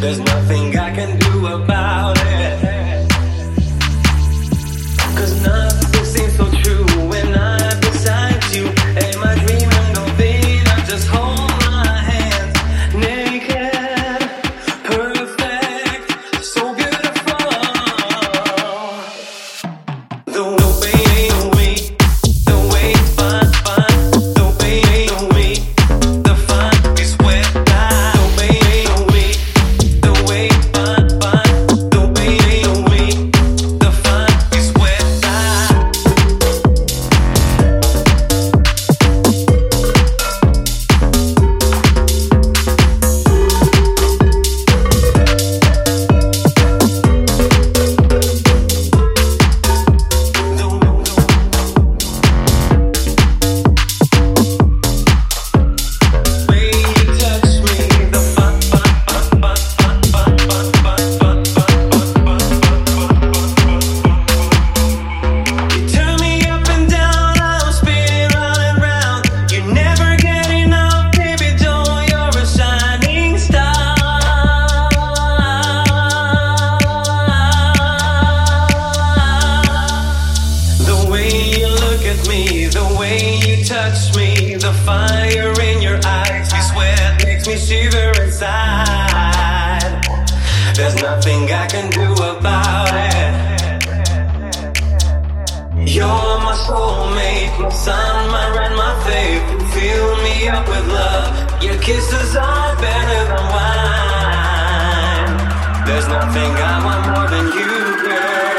There's nothing sun, my rain, my son, my friend, my faith. Fill me up with love. Your kisses are better than wine. There's nothing I want more than you, girl.